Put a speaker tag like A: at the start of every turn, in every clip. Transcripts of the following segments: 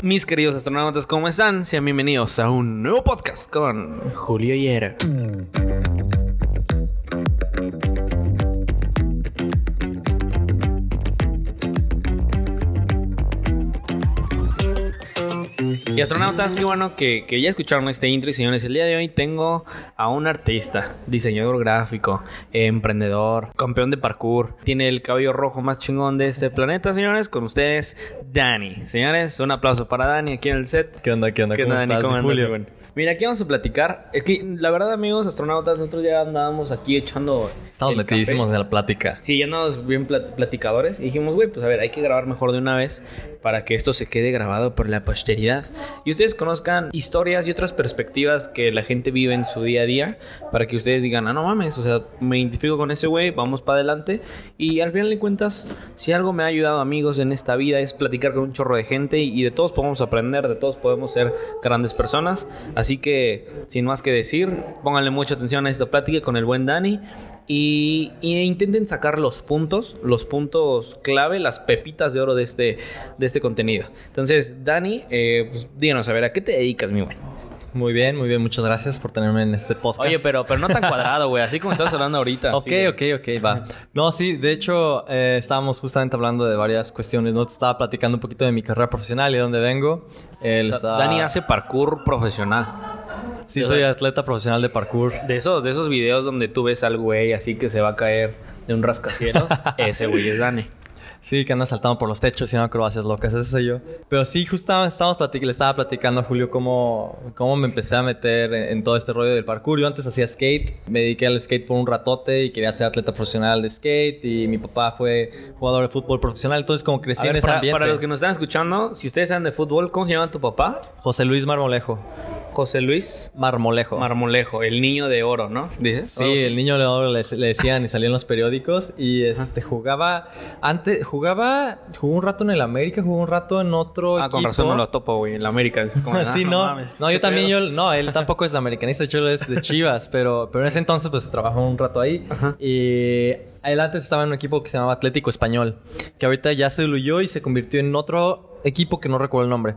A: Mis queridos astronautas, ¿cómo están? Sean bienvenidos a un nuevo podcast con Julio Hiera. Y astronautas, qué bueno que, que ya escucharon este intro. Y señores, el día de hoy tengo a un artista, diseñador gráfico, emprendedor, campeón de parkour. Tiene el cabello rojo más chingón de este planeta, señores. Con ustedes, Dani. Señores, un aplauso para Dani aquí en el set.
B: ¿Qué onda? ¿Qué onda?
A: ¿Qué
B: ¿Cómo
A: onda, Dani?
B: estás,
A: ¿Cómo
B: mi
A: andas,
B: Julio?
A: buen? Mira, aquí vamos a platicar. Es que, la verdad, amigos astronautas, nosotros ya andábamos aquí echando.
B: Estamos metidísimos en la plática.
A: Sí, ya andamos bien plat- platicadores. Y dijimos, güey, pues a ver, hay que grabar mejor de una vez para que esto se quede grabado por la posteridad. Y ustedes conozcan historias y otras perspectivas que la gente vive en su día a día. Para que ustedes digan, ah, no mames, o sea, me identifico con ese güey, vamos para adelante. Y al final de cuentas, si algo me ha ayudado, amigos, en esta vida es platicar con un chorro de gente. Y de todos podemos aprender, de todos podemos ser grandes personas. Así que, sin más que decir, pónganle mucha atención a esta plática con el buen Dani. Y, intenten sacar los puntos, los puntos clave, las pepitas de oro de este, de este contenido. Entonces, Dani, eh, pues díganos, a ver, ¿a qué te dedicas, mi güey?
B: Muy bien, muy bien. Muchas gracias por tenerme en este podcast.
A: Oye, pero, pero no tan cuadrado, güey, así como estás hablando ahorita.
B: Ok,
A: así,
B: ok, ok, va. No, sí, de hecho, eh, estábamos justamente hablando de varias cuestiones. No te estaba platicando un poquito de mi carrera profesional y de dónde vengo. Él
A: O sea,
B: está-
A: Dani hace parkour profesional.
B: Sí, soy atleta profesional de parkour.
A: De esos, de esos videos donde tú ves al güey así que se va a caer de un rascacielos, ese güey es Dani.
B: Sí, que anda saltando por los techos y haciendo acrobacias locas, ese soy yo. Pero sí, justo estábamos platic- le estaba platicando a Julio cómo, cómo me empecé a meter en, en todo este rollo del parkour. Yo antes hacía skate, me dediqué al skate por un ratote y quería ser atleta profesional de skate. Y mi papá fue jugador de fútbol profesional, entonces como crecí
A: ver,
B: en ese
A: para,
B: ambiente.
A: para los que nos están escuchando, si ustedes saben de fútbol, ¿cómo se llama tu papá?
B: José Luis Marmolejo.
A: José Luis
B: Marmolejo.
A: Marmolejo, el niño de oro, ¿no? ¿Dices?
B: Sí, el niño de oro le, le decían y salió en los periódicos y este jugaba antes jugaba jugó un rato en el América, jugó un rato en otro
A: Ah,
B: equipo.
A: con razón no lo topo, güey. En la América. Es como, ah,
B: sí, no.
A: mames,
B: No,
A: ¿qué
B: yo también, yo, no, él tampoco es americanista, de hecho él es de Chivas, pero, pero en ese entonces pues trabajó un rato ahí.
A: Ajá.
B: Y él antes estaba en un equipo que se llamaba Atlético Español, que ahorita ya se diluyó y se convirtió en otro equipo que no recuerdo el nombre,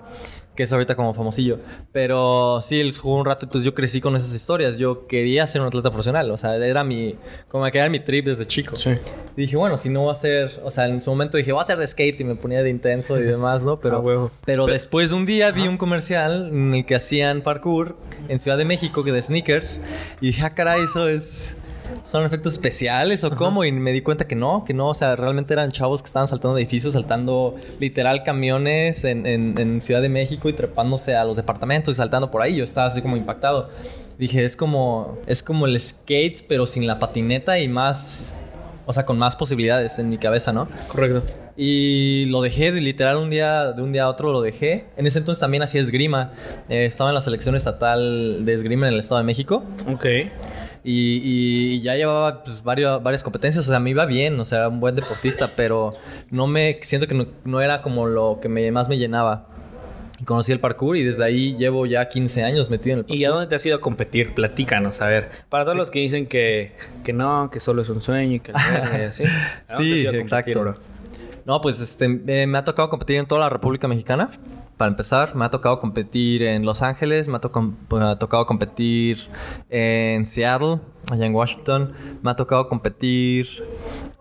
B: que es ahorita como famosillo. Pero sí, él jugó un rato, entonces yo crecí con esas historias. Yo quería ser un atleta profesional, o sea, era mi, como que era mi trip desde chico.
A: Sí.
B: Y dije, bueno, si no va a ser, o sea, en su momento dije, voy a hacer de skate y me ponía de intenso y demás, ¿no? Pero,
A: Ah, huevo.
B: pero después un día vi un comercial en el que hacían parkour en Ciudad de México, que de sneakers, y dije, ah, caray, eso es... ¿Son efectos especiales o cómo? Y me di cuenta que no, que no, o sea, realmente eran chavos que estaban saltando de edificios, saltando literal camiones en, en- en Ciudad de México y trepándose a los departamentos y saltando por ahí. Yo estaba así como impactado. Dije, es como, es como el skate, pero sin la patineta y más, o sea, con más posibilidades en mi cabeza, ¿no?
A: Correcto.
B: Y lo dejé, de literal, un día, de un día a otro lo dejé. En ese entonces también hacía esgrima. Eh, estaba en la selección estatal de esgrima en el Estado de México.
A: Ok.
B: Y, y ya llevaba pues, varios, varias competencias. O sea, me iba bien, o sea, un buen deportista, pero no me siento que no, no era como lo que me, más me llenaba. Y conocí el parkour y desde ahí llevo ya 15 años metido en el parkour.
A: ¿Y a dónde te has ido a competir? Platícanos, a ver. Para todos los que dicen que, que no, que solo es un sueño y que y así. ¿a dónde
B: Sí,
A: competir,
B: exacto. No, pues este, eh, me ha tocado competir en toda la República Mexicana. Para empezar, me ha tocado competir en Los Ángeles, me ha, tocado competir en Seattle, allá en Washington, me ha tocado competir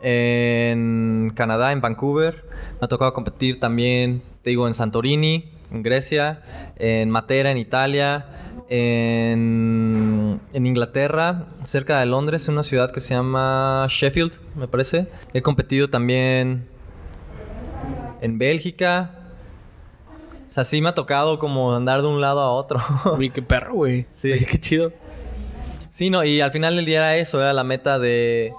B: en Canadá, en Vancouver, me ha tocado competir también, te digo, en Santorini, en Grecia, en Matera, en Italia, en, en Inglaterra, cerca de Londres, en una ciudad que se llama Sheffield, me parece. He competido también en Bélgica. O sea, sí me ha tocado como andar de un lado a otro.
A: Uy, qué perro, güey.
B: Sí.
A: Qué chido.
B: sí, no, y al final del día era eso, era la meta de...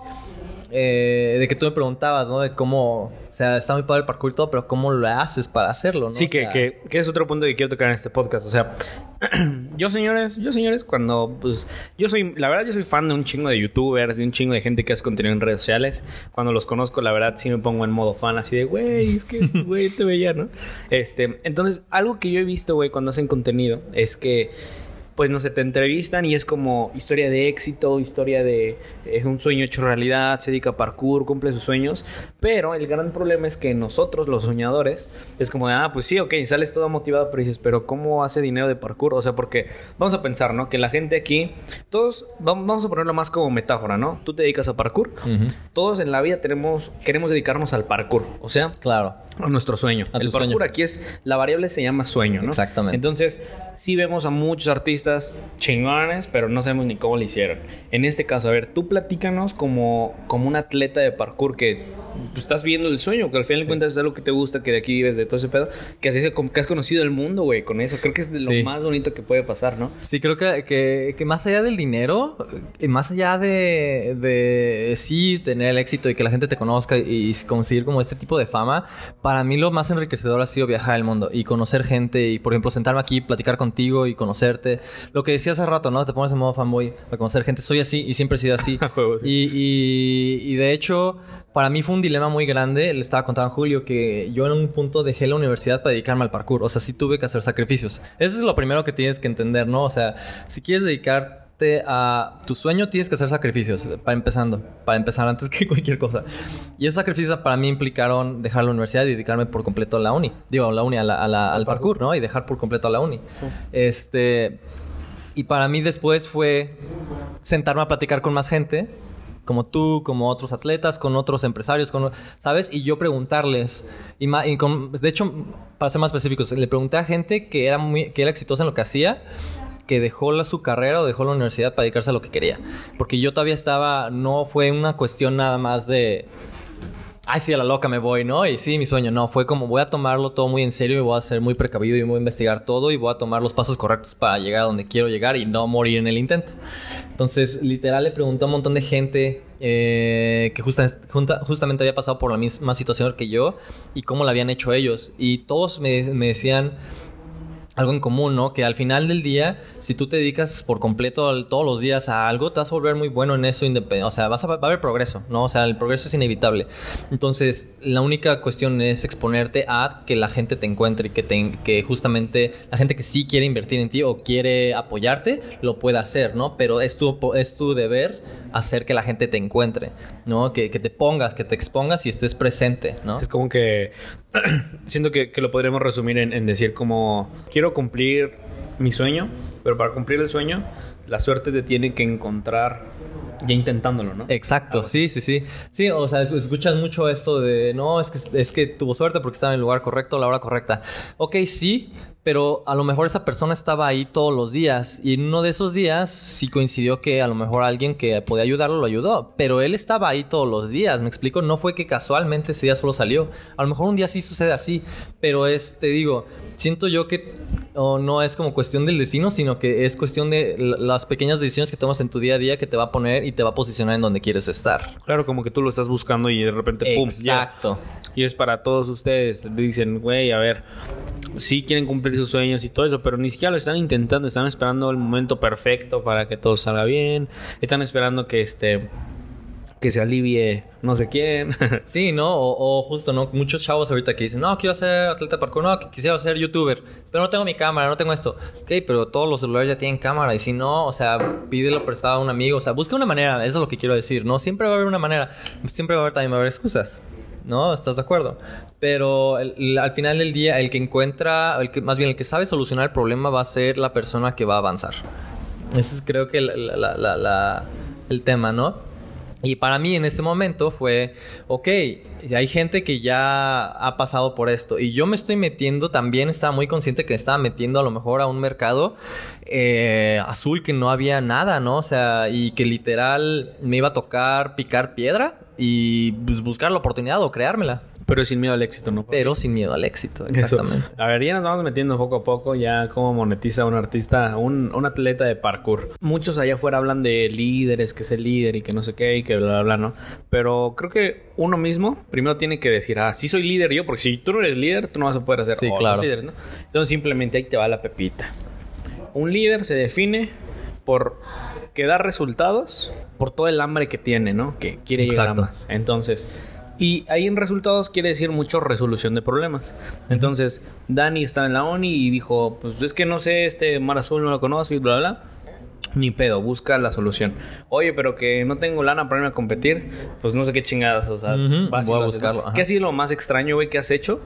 B: eh, de que tú me preguntabas, ¿no? De cómo... O sea, está muy padre el parkour y todo, pero ¿cómo lo haces para hacerlo, no?
A: Sí,
B: O
A: que,
B: sea,
A: que, que es otro punto que quiero tocar en este podcast. O sea, yo, señores, yo, señores, cuando, pues, yo soy, la verdad, yo soy fan de un chingo de youtubers, de un chingo de gente que hace contenido en redes sociales. Cuando los conozco, la verdad, sí me pongo en modo fan, así de, güey, es que, güey, te veía, ¿no? Este, entonces, algo que yo he visto, güey, cuando hacen contenido, es que pues no sé, te entrevistan y es como historia de éxito, historia de es un sueño hecho realidad, se dedica a parkour, cumple sus sueños, pero el gran problema es que nosotros los soñadores es como de, ah, pues sí, ok, sales todo motivado, pero dices, pero ¿cómo hace dinero de parkour? O sea, porque vamos a pensar, ¿no? Que la gente aquí, todos, vamos a ponerlo más como metáfora, ¿no? Tú te dedicas a parkour, todos en la vida tenemos, queremos dedicarnos al parkour, o sea,
B: claro.
A: A nuestro sueño.
B: A
A: el parkour
B: sueño.
A: aquí es, la variable se llama sueño, ¿no?
B: Exactamente.
A: Entonces, sí vemos a muchos artistas chingones, pero no sabemos ni cómo lo hicieron. En este caso, a ver, tú platícanos como, como un atleta de parkour que pues, estás viendo el sueño, que al final de cuentas es algo que te gusta, que de aquí vives, de todo ese pedo, que, así, que has conocido el mundo, güey, con eso. Creo que es de lo
B: Sí.
A: más bonito que puede pasar, ¿no?
B: Sí, creo que, que, que más allá del dinero, más allá de, de sí tener el éxito y que la gente te conozca y, conseguir como este tipo de fama, para mí lo más enriquecedor ha sido viajar el mundo y conocer gente y, por ejemplo, sentarme aquí, platicar contigo y conocerte. Lo que decía hace rato, ¿no? Te pones en modo fanboy para conocer gente. Soy así y siempre he sido así.
A: Sí.
B: y, y, y de hecho, para mí fue un dilema muy grande. Le estaba contando a Julio que yo en un punto dejé la universidad para dedicarme al parkour. O sea, sí tuve que hacer sacrificios. Eso es lo primero que tienes que entender, ¿no? O sea, si quieres a tu sueño, tienes que hacer sacrificios. Para empezando. Para empezar antes que cualquier cosa. Y esos sacrificios para mí implicaron dejar la universidad y dedicarme por completo a la uni. Digo, a la uni, a la- a la- al parkour, ¿no? Y dejar por completo a la uni. Este... Y para mí después fue sentarme a platicar con más gente, como tú, como otros atletas, con otros empresarios, con, ¿sabes? Y yo preguntarles, y, ma- y con- de hecho, para ser más específicos, le pregunté a gente que era, muy, que era exitosa en lo que hacía, que dejó la, su carrera o dejó la universidad para dedicarse a lo que quería. Porque yo todavía estaba, no fue una cuestión nada más de, ay, sí, a la loca me voy, ¿no? Y sí, mi sueño, no, fue como voy a tomarlo todo muy en serio y voy a ser muy precavido y voy a investigar todo y voy a tomar los pasos correctos para llegar a donde quiero llegar y no morir en el intento. Entonces, literal, le pregunté a un montón de gente eh, que justamente había pasado por la misma situación que yo y cómo la habían hecho ellos. Y todos me decían algo en común, ¿no? Que al final del día, si tú te dedicas por completo al- todos los días a algo, te vas a volver muy bueno en eso. O sea, vas a, va a haber progreso, ¿no? O sea, el progreso es inevitable. Entonces, la única cuestión es exponerte a que la gente te encuentre y que, te- que justamente la gente que sí quiere invertir en ti o quiere apoyarte, lo pueda hacer, ¿no? Pero es tu, es tu deber hacer que la gente te encuentre, ¿no? Que, que te pongas, que te expongas y estés presente, ¿no?
A: Es como que siento que, que lo podríamos resumir en, en decir como quiero cumplir mi sueño, pero para cumplir el sueño la suerte te tiene que encontrar ya intentándolo, ¿no?
B: Exacto, sí, sí, sí. Sí, o sea, es- escuchas mucho esto de, no, es que, es que tuvo suerte porque estaba en el lugar correcto a la hora correcta. Ok, sí, pero a lo mejor esa persona estaba ahí todos los días y en uno de esos días sí coincidió que a lo mejor alguien que podía ayudarlo lo ayudó, pero él estaba ahí todos los días, me explico, no fue que casualmente ese día solo salió. A lo mejor un día sí sucede así, pero es, te digo, siento yo que no es como cuestión del destino, sino que es cuestión de las pequeñas decisiones que tomas en tu día a día que te va a poner y te va a posicionar en donde quieres estar.
A: Claro, como que tú lo estás buscando y de repente, ¡pum! ya. Y es para todos ustedes. Dicen, güey, a ver, sí quieren cumplir sus sueños y todo eso, pero ni siquiera lo están intentando. Están esperando el momento perfecto para que todo salga bien. Están esperando que este que se alivie no sé quién.
B: Sí, ¿no? O, o justo, ¿no? Muchos chavos ahorita que dicen, no, quiero ser atleta de parkour, no, que quisiera ser youtuber, pero no tengo mi cámara, no tengo esto. Ok, pero todos los celulares ya tienen cámara y si no, o sea, pídelo prestado a un amigo, o sea, busca una manera, eso es lo que quiero decir, ¿no? Siempre va a haber una manera, siempre va a haber también va a haber excusas. ¿No? ¿Estás de acuerdo? Pero el- el- al final del día, el que encuentra, el que, más bien el que sabe solucionar el problema va a ser la persona que va a avanzar. Ese es creo que la- la- la- el tema, ¿no? Y para mí en ese momento fue, ok, hay gente que ya ha pasado por esto y yo me estoy metiendo, también estaba muy consciente que me estaba metiendo a lo mejor a un mercado eh, azul que no había nada, ¿no? O sea, y que literal me iba a tocar picar piedra y pues, buscar la oportunidad o creármela,
A: pero sin miedo al éxito, ¿no?
B: pero sin miedo al éxito,
A: Eso.
B: exactamente.
A: A ver, ya nos vamos metiendo poco a poco ya cómo monetiza un artista, un, un atleta de parkour. Muchos allá afuera hablan de líderes, que es el líder y que no sé qué y que bla, bla, bla, ¿no? Pero creo que uno mismo primero tiene que decir, ah, sí soy líder yo, porque si tú no eres líder, tú no vas a poder hacer
B: Sí,
A: otros
B: claro.
A: líderes, ¿no? Entonces simplemente ahí te va la pepita. Un líder se define por que da resultados por todo el hambre que tiene, ¿no? Que quiere llegar a
B: Exacto.
A: más. Entonces, Y ahí en resultados quiere decir mucho resolución de problemas. Entonces, Dani estaba en la ONI y dijo, pues es que no sé, este mar azul no lo conozco y bla, bla, bla. Ni pedo, busca la solución. Oye, pero que no tengo lana para irme a competir, pues no sé qué chingadas, o sea,
B: Ujú,
A: vas y
B: voy a buscarlo.
A: ¿Qué ha sido lo más extraño, güey, que has hecho?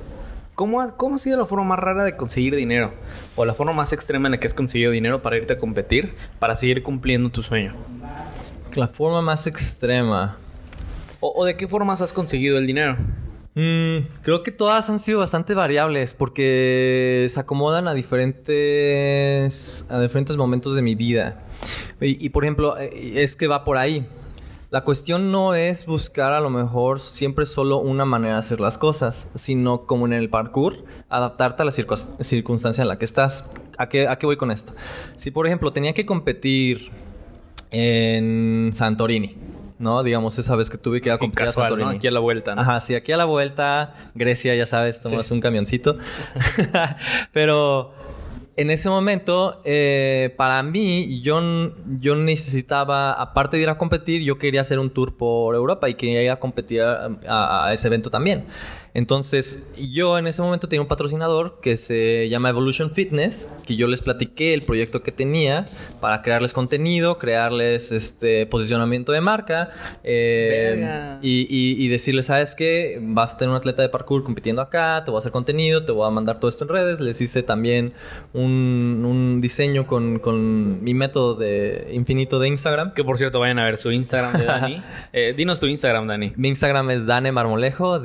A: ¿Cómo ha, ¿Cómo ha sido la forma más rara de conseguir dinero? O la forma más extrema en la que has conseguido dinero para irte a competir, para seguir cumpliendo tu sueño.
B: La forma más extrema.
A: ¿O, o de qué formas has conseguido el dinero?
B: Mm, creo que todas han sido bastante variables porque se acomodan a diferentes, a diferentes momentos de mi vida. Y, y, por ejemplo, eh, es que va por ahí. La cuestión no es buscar a lo mejor siempre solo una manera de hacer las cosas, sino como en el parkour, adaptarte a la circun- circunstancia en la que estás. ¿A qué, ¿A qué voy con esto? Si por ejemplo tenía que competir en Santorini, ¿no? Digamos, esa vez que tuve que ir a competir a
A: Casual, ¿no?
B: Santorini.
A: Aquí a la vuelta, ¿no?
B: Ajá, sí, aquí a la vuelta, Grecia, ya sabes, tomas
A: Sí.
B: un camioncito. Pero en ese momento, eh, para mí, yo, yo necesitaba, aparte de ir a competir, yo quería hacer un tour por Europa y quería ir a competir a ese evento también. Entonces, yo en ese momento tenía un patrocinador que se llama Evolution Fitness, que yo les platiqué el proyecto que tenía para crearles contenido, crearles este posicionamiento de marca eh,
A: Verga.
B: y, y- y decirles, ¿sabes qué? Vas a tener un atleta de parkour compitiendo acá, te voy a hacer contenido, te voy a mandar todo esto en redes. Les hice también un, un diseño con, con mi método de infinito de Instagram.
A: Que por cierto, vayan a ver su Instagram de Dani. Eh, dinos tu Instagram, Dani.
B: Mi Instagram es Dane Marmolejo,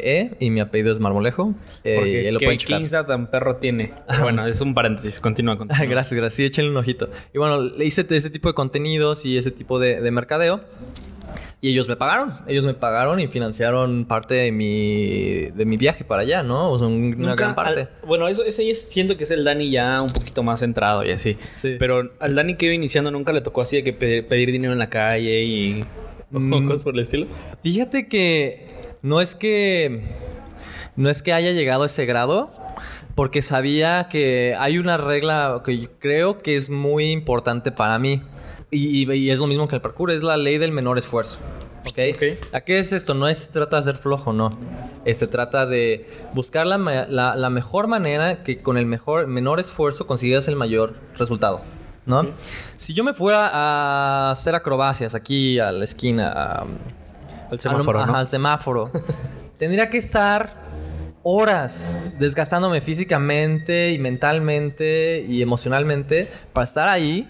B: D-A-N-E, y mi apellido es Marmolejo. Eh, y ahí lo
A: ¿qué,
B: pueden
A: qué
B: checar.
A: Insta tan perro tiene? Bueno, es un paréntesis. Continúa, continúa.
B: gracias, gracias. Sí, échenle un ojito. Y bueno, le hice ese tipo de contenidos y ese tipo de, de mercadeo. Y ellos me pagaron. Ellos me pagaron y financiaron parte de mi, de mi viaje para allá, ¿no? O sea, un- una
A: Nunca
B: gran parte.
A: al- bueno, eso, ese es- siento que es el Dani ya un poquito más centrado y así.
B: Sí.
A: Pero al Dani que iba iniciando nunca le tocó así de que pe- pedir dinero en la calle y...
B: Mm.
A: cosas por el estilo.
B: Fíjate que no es que no es que haya llegado a ese grado, porque sabía que hay una regla que yo creo que es muy importante para mí. Y, es lo mismo que el parkour, es la ley del menor esfuerzo. ¿Ok?
A: Ok.
B: ¿A qué es esto? No es, se trata de ser flojo, no. Eh, se trata de buscar la, la- la mejor manera que con el mejor, menor esfuerzo consigas el mayor resultado. ¿No? Si yo me fuera a hacer acrobacias aquí a la esquina, a-
A: Al semáforo,
B: al semáforo. Tendría que estar horas desgastándome físicamente y mentalmente y emocionalmente para estar ahí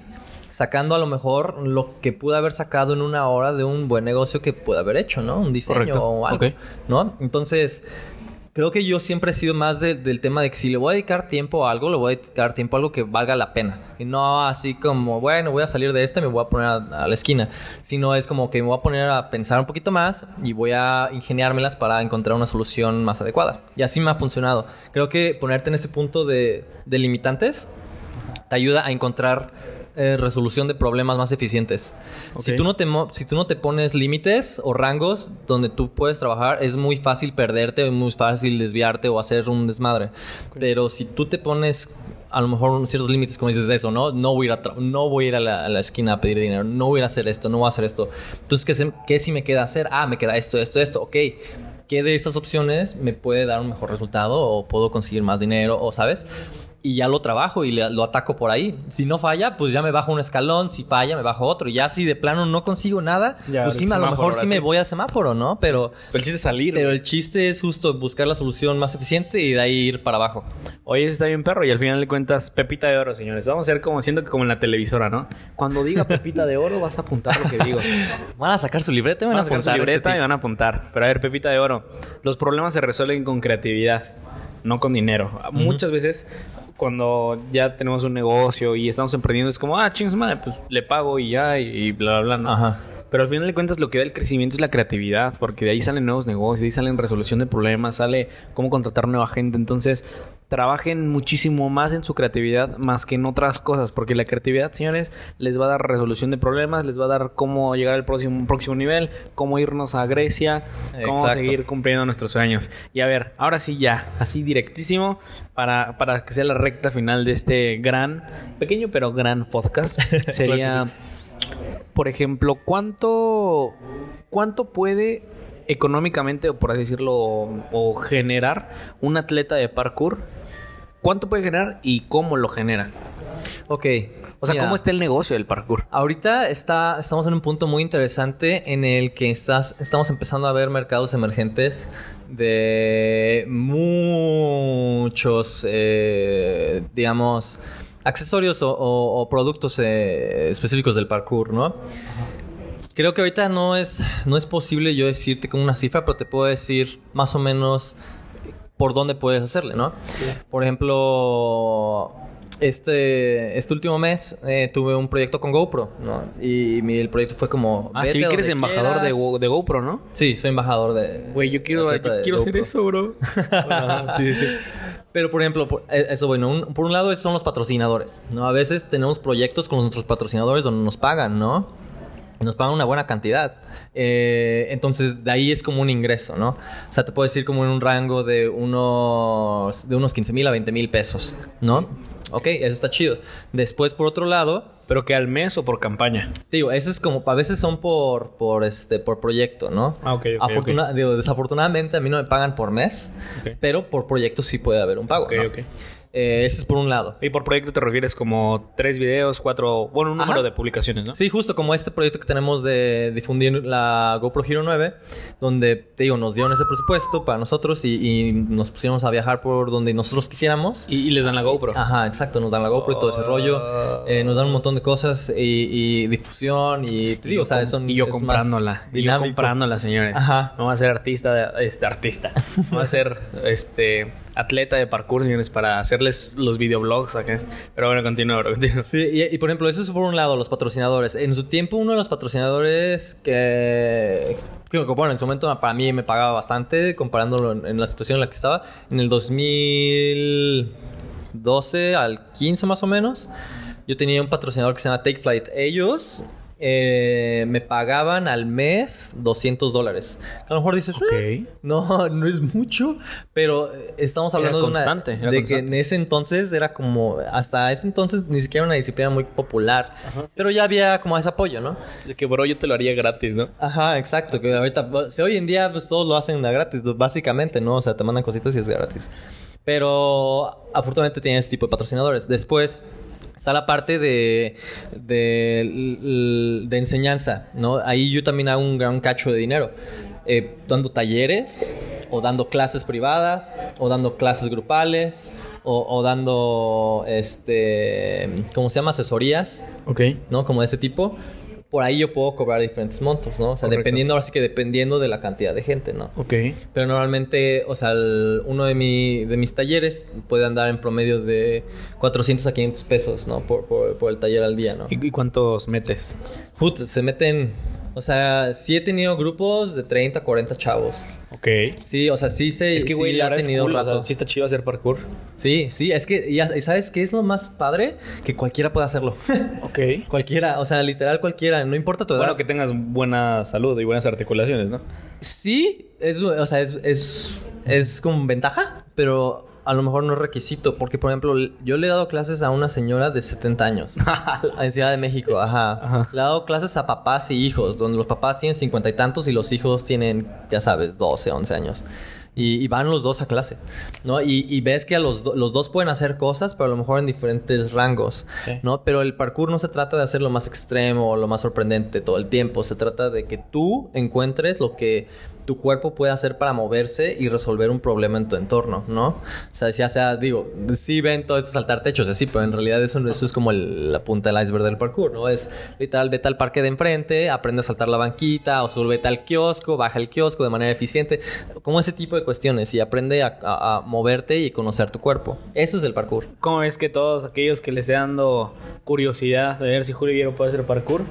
B: sacando a lo mejor lo que pude haber sacado en una hora de un buen negocio que pude haber hecho, ¿no? Un diseño
A: Correcto.
B: o algo,
A: Ok.
B: ¿no? Entonces, creo que yo siempre he sido más de- del tema de que si le voy a dedicar tiempo a algo, le voy a dedicar tiempo a algo que valga la pena. Y no así como, bueno, voy a salir de este, me voy a poner a, a la esquina. Sino es como que me voy a poner a pensar un poquito más y voy a ingeniármelas para encontrar una solución más adecuada. Y así me ha funcionado. Creo que ponerte en ese punto de limitantes te ayuda a encontrar eh, resolución de problemas más eficientes. Si, tú no te si tú no te pones límites o rangos donde tú puedes trabajar, es muy fácil perderte, es muy fácil desviarte o hacer un desmadre. Pero si tú te pones a lo mejor ciertos límites, como dices eso, ¿no? No voy a ir a, no voy a, ir a, la, a la esquina a pedir dinero, no voy a hacer esto, no voy a hacer esto. Entonces, ¿qué, se- qué si me queda hacer? Ah, me queda esto, esto, esto, ok. ¿Qué de estas opciones me puede dar un mejor resultado o puedo conseguir más dinero o, sabes? Y ya lo trabajo y le- lo ataco por ahí. Si no falla, pues ya me bajo un escalón, si falla, me bajo otro. Y ya si de plano no consigo nada,
A: Ya,
B: pues sí, a lo mejor sí me voy al semáforo, ¿no? Pero,
A: Pero el chiste es salir.
B: pero el chiste es justo buscar la solución más eficiente y de ahí ir para abajo.
A: Oye, eso está bien perro. Y al final de cuentas, Pepita de Oro, señores. Vamos a hacer como siento que como en la televisora, ¿no? Cuando diga Pepita de Oro, vas a apuntar lo que digo.
B: Van a sacar su libreta y van
A: Van
B: a
A: sacar su
B: este
A: libreta y van a apuntar. Pero a ver, Pepita de Oro. Los problemas se resuelven con creatividad, no con dinero. Muchas veces, cuando ya tenemos un negocio y estamos emprendiendo, es como, ah, chingos madre, pues le pago y ya, y, bla, bla, bla.
B: Ajá.
A: Pero al final de cuentas lo que da el crecimiento es la creatividad, porque de ahí salen nuevos negocios, de ahí salen resolución de problemas, sale cómo contratar nueva gente. Entonces, trabajen muchísimo más en su creatividad más que en otras cosas, porque la creatividad, señores, les va a dar resolución de problemas, les va a dar cómo llegar al próximo, próximo nivel, cómo irnos a Grecia, cómo
B: Exacto.
A: seguir cumpliendo nuestros sueños. Y a ver, ahora sí ya, así directísimo, para, para que sea la recta final de este gran, pequeño pero gran podcast, sería...
B: Claro
A: Por ejemplo, ¿cuánto, cuánto puede económicamente, o por así decirlo, o generar un atleta de parkour? ¿Cuánto puede generar y cómo lo genera?
B: Ok.
A: O sea,
B: mira,
A: ¿cómo está el negocio del parkour?
B: Ahorita está, estamos en un punto muy interesante en el que estás, estamos empezando a ver mercados emergentes de muchos, eh, digamos, accesorios o, o- o productos eh, específicos del parkour, ¿no? Creo que ahorita no es, no es posible yo decirte con una cifra, pero te puedo decir más o menos por dónde puedes hacerle, ¿no? Por ejemplo, este, este último mes eh, tuve un proyecto con GoPro, ¿no? Y mi- el proyecto fue como...
A: Ah, sí,
B: "Vete
A: vi que eres embajador de,
B: quieras".
A: Go- de GoPro, ¿no?
B: Sí, soy embajador de...
A: Güey, yo quiero, yo quiero hacer eso, bro. Sí, sí.
B: Pero, por ejemplo, por, eh, eso, bueno, un- por un lado son los patrocinadores, ¿no? A veces tenemos proyectos con nuestros patrocinadores donde nos pagan, ¿no? Y nos pagan una buena cantidad. Eh, entonces, de ahí es como un ingreso, ¿no? O sea, te puedo decir como en un rango de unos, de unos 15 mil a 20 mil pesos, ¿no? Ok, eso está chido. Después, por otro lado,
A: ¿Pero que al mes o por campaña?
B: digo, ese es como, a veces son por, por, este, por proyecto, ¿no?
A: Ah, ok, ok,
B: Afortuna- digo, desafortunadamente a mí no me pagan por mes, pero por proyecto sí puede haber un pago,
A: Ok,
B: ¿no?
A: ok.
B: Eh, ese es por un lado.
A: Y por proyecto te refieres como tres videos, cuatro... Bueno, un
B: Ajá.
A: número de publicaciones, ¿no?
B: Sí, justo como este proyecto que tenemos de difundir la GoPro Hero 9, donde, te digo, nos dieron ese presupuesto para nosotros y, y nos pusimos a viajar por donde nosotros quisiéramos.
A: Y, y les dan la GoPro.
B: Ajá, exacto, nos dan la GoPro y todo ese
A: Ah.
B: rollo. Eh, nos dan un montón de cosas y, y difusión y, te digo,
A: yo
B: o sea, son-
A: y yo
B: es
A: comprándola. Y yo comprándola, señores.
B: Ajá.
A: No va a ser artista, de- este artista. No va a ser este atleta de parkour, señores, para hacerles los videoblogs acá. Pero bueno, continúa, bro, continúa.
B: Sí, y, por ejemplo, eso es por un lado, los patrocinadores. En su tiempo, uno de los patrocinadores que, que, bueno, en su momento para mí me pagaba bastante, comparándolo en la situación en la que estaba, en el 2012 al 15 más o menos, yo tenía un patrocinador que se llama Take Flight. Ellos eh, me pagaban al mes 200 dólares. A lo mejor dices, "Eh, no, no es mucho, pero eh, estamos
A: Era
B: hablando de
A: constante,
B: una
A: era
B: de que en ese entonces era como hasta ese entonces ni siquiera una disciplina muy popular, pero ya había como ese apoyo, ¿no?
A: De que, bro, yo te lo haría gratis, ¿no?
B: Ajá, exacto, que ahorita si hoy en día pues todos lo hacen gratis, básicamente, ¿no? O sea, te mandan cositas y es gratis. Pero afortunadamente tienen ese tipo de patrocinadores. Después está la parte de, de, de enseñanza, ¿no? Ahí yo también hago un gran cacho de dinero. Eh, dando talleres, o dando clases privadas, o dando clases grupales, o, o dando, este, ¿cómo se llama? Asesorías,
A: Ok.
B: ¿no? Como de ese tipo. Por ahí yo puedo cobrar diferentes montos, ¿no? O sea,
A: Correcto.
B: dependiendo, ahora sí que dependiendo de la cantidad de gente, ¿no?
A: Ok.
B: Pero normalmente, o sea, el- uno de, mi, de mis talleres puede andar en promedio de 400 a 500 pesos, ¿no? Por, por, por el taller al día, ¿no?
A: ¿Y, y cuántos metes?
B: Put, se meten, o sea, sí he tenido grupos de 30, 40 chavos.
A: Ok.
B: Sí, o sea, sí se
A: Es que,
B: sí
A: güey,
B: ha
A: la verdad es
B: tenido
A: cool,
B: un
A: o sea,
B: rato.
A: sí está chido hacer parkour.
B: Sí, sí, es que, y y ¿sabes qué es lo más padre? Que cualquiera puede hacerlo.
A: Ok.
B: cualquiera, o sea, literal cualquiera, no importa tu edad.
A: Bueno, que tengas buena salud y buenas articulaciones, ¿no?
B: Sí, es, o sea, es, es, es como ventaja, pero a lo mejor no es requisito. Porque, por ejemplo, yo le he dado clases a una señora de 70 años en Ciudad de México, ajá.
A: Ajá.
B: Le he dado clases a papás y hijos, donde los papás tienen 50 y tantos y los hijos tienen, ya sabes, 12, 11 años. Y, y van los dos a clase, ¿no? Y, y ves que a los, do- los dos pueden hacer cosas, pero a lo mejor en diferentes rangos,
A: Sí.
B: ¿no? Pero el parkour no se trata de hacer lo más extremo o lo más sorprendente todo el tiempo. Se trata de que tú encuentres lo que tu cuerpo puede hacer para moverse y resolver un problema en tu entorno, ¿no? O sea, ya sea, digo, sí ven todo esto saltar techos, así, pero en realidad eso, eso es como la punta del iceberg del parkour, ¿no? Es literal, vete al parque de enfrente, aprende a saltar la banquita, o súbete al kiosco, baja el kiosco de manera eficiente, como ese tipo de cuestiones, y aprende a, moverte y conocer tu cuerpo. Eso es el parkour.
A: ¿Cómo ves que todos aquellos que les esté dando curiosidad de ver si Julio Higuero puede hacer parkour?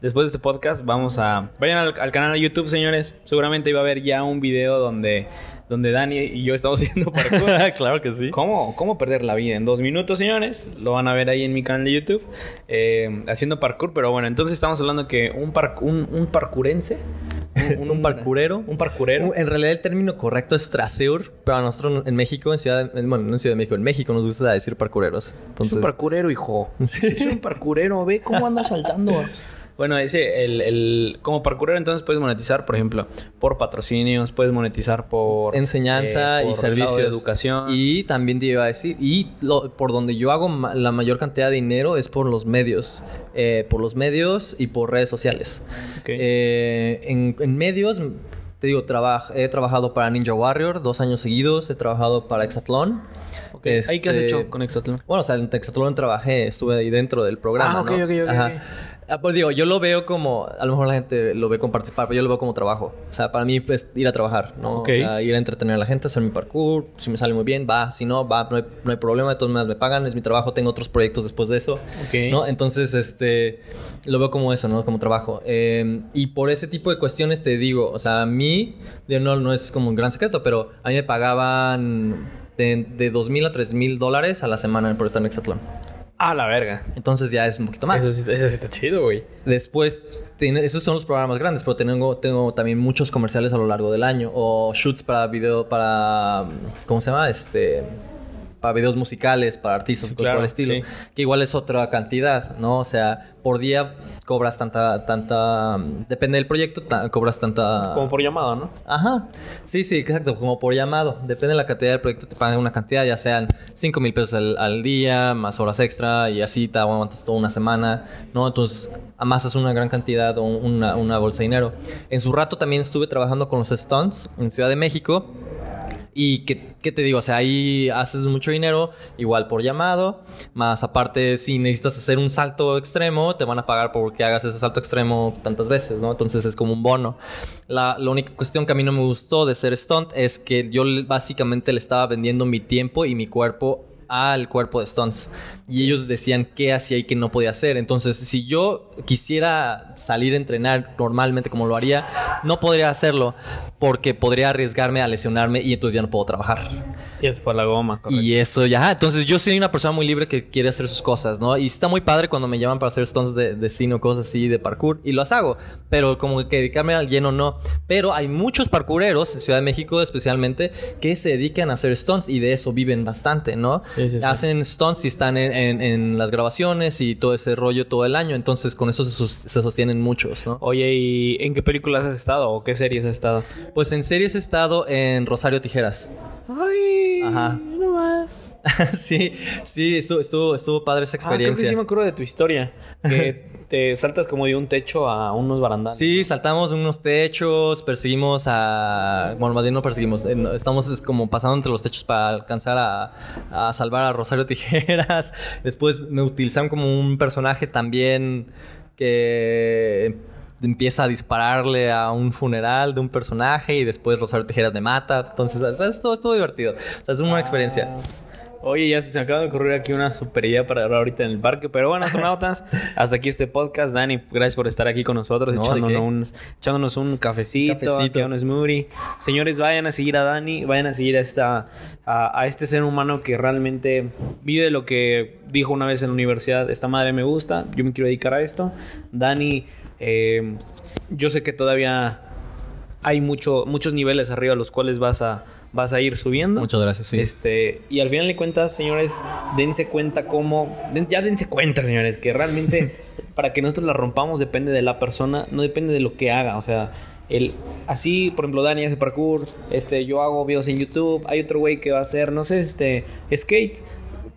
A: Después de este podcast vamos a... Vayan al, al canal de YouTube, señores. Seguramente iba a haber ya un video donde, donde Dani y yo estamos haciendo parkour.
B: claro que sí.
A: ¿Cómo, ¿Cómo perder la vida en dos minutos, señores? Lo van a ver ahí en mi canal de YouTube. eh, haciendo parkour. Pero bueno, entonces estamos hablando que un, par, un, un parkourense...
B: Un parkourero.
A: Un parkourero.
B: En realidad el término correcto es traseur, pero a nosotros en México, en Ciudad, de- bueno, no en Ciudad de México, en México nos gusta decir parkureros.
A: Es un parkourero, hijo. Es un parkourero. Ve cómo anda saltando. Bueno, ese, el, el, como parkourero entonces puedes monetizar, por ejemplo, por patrocinios, puedes monetizar por...
B: Enseñanza
A: eh,
B: y servicios.
A: de educación.
B: Y también te iba a decir, y lo- por donde yo hago ma- la mayor cantidad de dinero es por los medios. Eh, por los medios y por redes sociales. Eh, en, en medios, te digo, trabaj- he trabajado para Ninja Warrior dos años seguidos, he trabajado para Exatlón.
A: Ok. ¿Ahí qué has
B: Este,
A: hecho con Exatlón?
B: Bueno, o sea, en Exatlón trabajé, estuve ahí dentro del programa.
A: Ah, ok,
B: ¿no?
A: ok, ok,
B: Ajá. Ah, Pues digo, yo lo veo como, a lo mejor la gente lo ve como participar, pero yo lo veo como trabajo. O sea, para mí es ir a trabajar, ¿no? O sea, ir a entretener a la gente, hacer mi parkour. Si me sale muy bien, va. Si no, va, no hay, no hay problema. De todas maneras me pagan, es mi trabajo. Tengo otros proyectos después de eso. ¿no? Entonces, este, lo veo como eso, ¿no? Como trabajo. Eh, y por ese tipo de cuestiones te digo, o sea, a mí, de- no, no es como un gran secreto, pero a mí me pagaban de, de 2 mil a 3 mil dólares a la semana por estar en Exatlón.
A: Ah, la verga.
B: Entonces ya es un poquito más.
A: Eso, sí- eso sí está chido, güey.
B: Después, tiene- esos son los programas grandes, pero tengo, tengo también muchos comerciales a lo largo del año. O shoots para video, para... ¿Cómo se llama? Este... Para videos musicales, para artistas,
A: Sí, claro,
B: por el estilo.
A: sí.
B: Que igual es otra cantidad, ¿no? O sea, por día cobras tanta... tanta depende del proyecto, ta- cobras tanta...
A: Como por llamada, ¿no?
B: Ajá. Sí, sí, exacto. Como por llamado. Depende de la cantidad del proyecto. Te pagan una cantidad, ya sean 5 mil pesos al, al día, más horas extra, y así te aguantas toda una semana, ¿no? Entonces amasas una gran cantidad o una, una bolsa de dinero. En su rato también estuve trabajando con los Stunts en Ciudad de México. Y que, ¿qué te digo? O sea, ahí haces mucho dinero, igual por llamado, más aparte si necesitas hacer un salto extremo, te van a pagar porque hagas ese salto extremo tantas veces, ¿no? Entonces es como un bono. La, la única cuestión que a mí no me gustó de ser stunt es que yo básicamente le estaba vendiendo mi tiempo y mi cuerpo al cuerpo de stunts. Y ellos decían qué hacía y qué no podía hacer. Entonces si yo quisiera salir a entrenar normalmente como lo haría no podría hacerlo porque podría arriesgarme a lesionarme y entonces ya no puedo trabajar
A: Y eso fue la goma, correcto.
B: y eso ya, entonces yo soy una persona muy libre que quiere hacer sus cosas, ¿no? Y está muy padre cuando me llaman para hacer stunts de, de cine o cosas así, de parkour, y los hago, pero como que dedicarme al lleno no. Pero hay muchos parkoureros en Ciudad de México especialmente que se dedican a hacer stunts y de eso viven bastante, ¿no?
A: Sí, sí, sí.
B: Hacen stunts y están en, en- en las grabaciones y todo ese rollo todo el año, entonces con eso se, se sostienen muchos, ¿no?
A: Oye, ¿y en qué películas has estado o qué series has estado?
B: Pues en series he estado en Rosario Tijeras.
A: Ay,
B: Ajá.
A: no más.
B: sí, sí, estuvo, estuvo, estuvo padre esa
A: Ah, creo que
B: experiencia.
A: sí me acuerdo de tu historia. Que te saltas como de un techo a unos barandales.
B: Sí, saltamos unos techos, perseguimos a... Bueno, más bien no perseguimos. eh, no, Estamos es, como pasando entre los techos para alcanzar a, a salvar a Rosario Tijeras. Después me utilizaron como un personaje también que empieza a dispararle a un funeral de un personaje y después Rosario Tijeras me mata. Entonces, es todo, es todo divertido. O sea, es una experiencia.
A: Oye, ya se me acaba de ocurrir aquí una super idea para hablar ahorita en el parque. Pero bueno, astronautas, hasta aquí este podcast. Dani, gracias por estar aquí con nosotros,
B: No, ¿de
A: echándonos, un, echándonos un cafecito,
B: Cafecito.
A: un smoothie. Señores, vayan a seguir a Dani, vayan a seguir a, esta, a, a este ser humano que realmente vive lo que dijo una vez en la universidad. Esta madre me gusta, yo me quiero dedicar a esto. Dani, eh, yo sé que todavía hay mucho, muchos niveles arriba a los cuales vas a, vas a ir subiendo.
B: Muchas gracias, sí.
A: Este, y al final de cuentas, señores, dense cuenta cómo. den- ya dense cuenta, señores, que realmente para que nosotros la rompamos depende de la persona, no depende de lo que haga. O sea, el, así, por ejemplo, Dani hace parkour, este, yo hago videos en YouTube, hay otro güey que va a hacer, no sé, este, skate.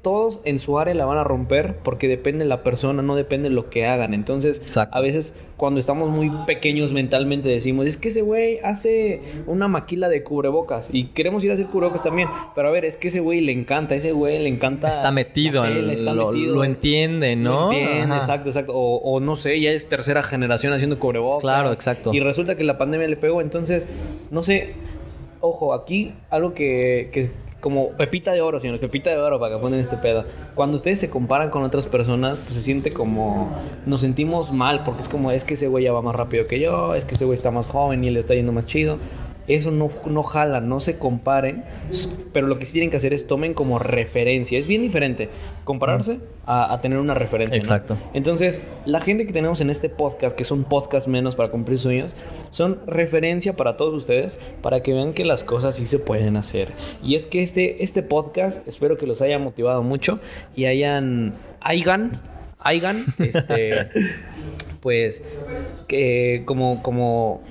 A: Todos en su área la van a romper porque depende de la persona, no depende de lo que hagan. Entonces,
B: Exacto.
A: a veces cuando estamos muy pequeños mentalmente decimos, es que ese güey hace una maquila de cubrebocas y queremos ir a hacer cubrebocas también. Pero a ver, es que ese güey le encanta, ese güey le encanta.
B: Está metido,
A: tele, está
B: lo,
A: metido,
B: lo entiende, ¿no?
A: Lo entiende,
B: Ajá.
A: exacto, exacto. O, o no sé, ya es tercera generación haciendo cubrebocas.
B: Claro, exacto.
A: Y resulta que la pandemia le pegó, entonces, no sé. Ojo, aquí algo que, que como pepita de oro, señores, pepita de oro para que ponen este pedo. Cuando ustedes se comparan con otras personas, pues se siente como nos sentimos mal porque es como es que ese güey ya va más rápido que yo, es que ese güey está más joven y le está yendo más chido. Eso no, no jala, no se comparen, pero lo que sí tienen que hacer es tomen como referencia. Es bien diferente compararse a, a tener una referencia. ¿no?
B: Exacto.
A: Entonces, la gente que tenemos en este podcast, que son podcast menos para cumplir sueños, son referencia para todos ustedes, para que vean que las cosas sí se pueden hacer. Y es que este, este podcast, espero que los haya motivado mucho y hayan, hayan, hayan, este, pues, que como, como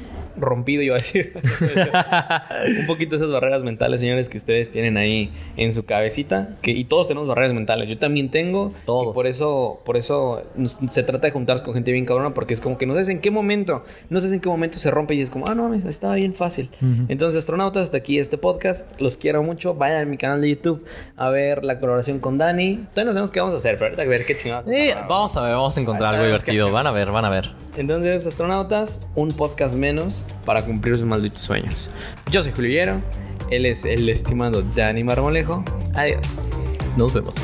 A: rompido, yo a decir. un poquito esas barreras mentales, señores, que ustedes tienen ahí en su cabecita. Que, y todos tenemos barreras mentales. Yo también tengo.
B: Todos.
A: Y por eso, por eso se trata de juntarnos con gente bien cabrona, porque es como que no sabes en qué momento, no sabes en qué momento se rompe y es como, ah, no mames, estaba bien fácil. Entonces, astronautas, hasta aquí este podcast. Los quiero mucho. Vayan a mi canal de YouTube a ver la colaboración con Dani. Todavía no sabemos qué vamos a hacer, pero ahorita a ver qué chingados.
B: Sí, vamos a ver, vamos a encontrar algo
A: ver,
B: divertido.
A: ¿qué
B: Van a ver, van a ver.
A: Entonces, astronautas, un podcast menos para cumplir sus malditos sueños. Yo soy Julio Hierro, él es el estimado Dani Marmolejo. Adiós.
B: Nos vemos.